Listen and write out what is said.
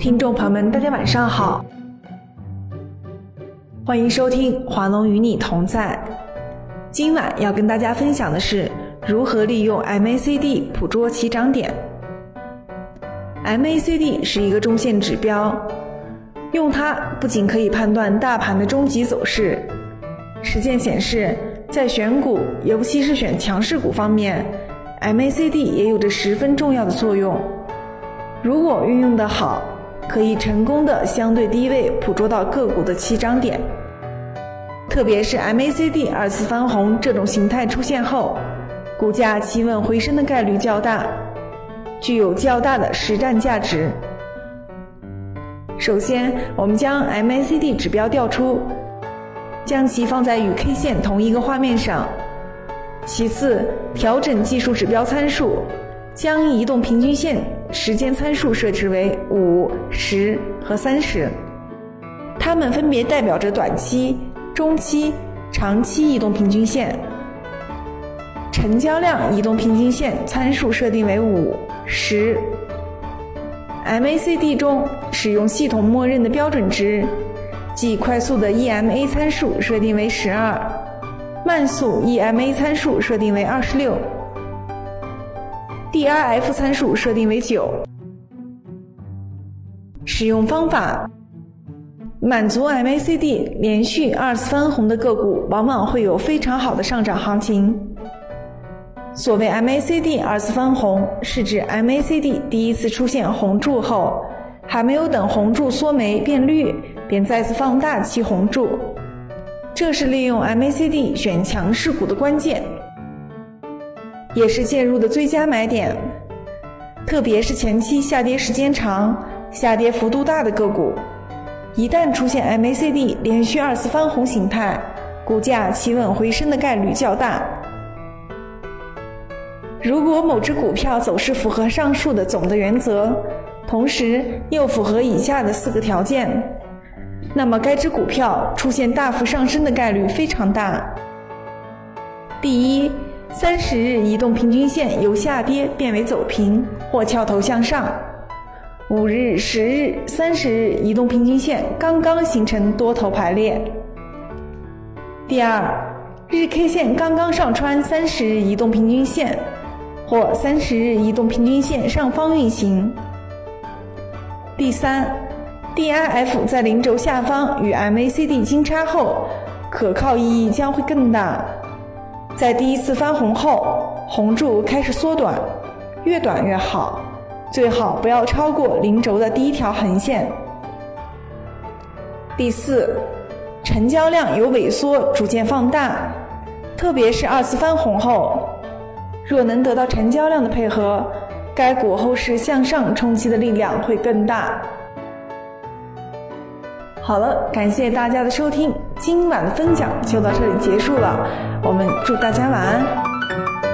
听众朋友们，大家晚上好，欢迎收听华龙与你同在。今晚要跟大家分享的是如何利用 MACD 捕捉起涨点。MACD 是一个中线指标，用它不仅可以判断大盘的终极走势，实践显示，在选股，尤其是选强势股方面，MACD 也有着十分重要的作用。如果运用的好，可以成功的相对低位捕捉到个股的起涨点。特别是 MACD 二次翻红这种形态出现后，股价企稳回升的概率较大，具有较大的实战价值。首先，我们将 MACD 指标调出，将其放在与 K 线同一个画面上。其次，调整技术指标参数。将移动平均线时间参数设置为五、十和三十，它们分别代表着短期、中期、长期移动平均线。成交量移动平均线参数设定为五、十。MACD 中使用系统默认的标准值，即快速的 EMA 参数设定为十二，慢速 EMA 参数设定为二十六。DRF 参数设定为九。使用方法：满足 MACD 连续二次翻红的个股，往往会有非常好的上涨行情。所谓 MACD 二次翻红，是指 MACD 第一次出现红柱后，还没有等红柱缩眉变绿，便再次放大其红柱。这是利用 MACD 选强势股的关键。也是介入的最佳买点，特别是前期下跌时间长、下跌幅度大的个股，一旦出现 MACD 连续二次翻红形态，股价企稳回升的概率较大。如果某只股票走势符合上述的总的原则，同时又符合以下的四个条件，那么该只股票出现大幅上升的概率非常大。第一。三十日移动平均线由下跌变为走平或翘头向上，五日、十日、三十日移动平均线刚刚形成多头排列。第二，日 K 线刚刚上穿三十日移动平均线，或三十日移动平均线上方运行。第三，DIF 在零轴下方与 MACD 金叉后，可靠意义将会更大。在第一次翻红后，红柱开始缩短，越短越好，最好不要超过零轴的第一条横线。第四，成交量由萎缩逐渐放大，特别是二次翻红后，若能得到成交量的配合，该股后市向上冲击的力量会更大。好了，感谢大家的收听，今晚的分享就到这里结束了。我们祝大家晚安。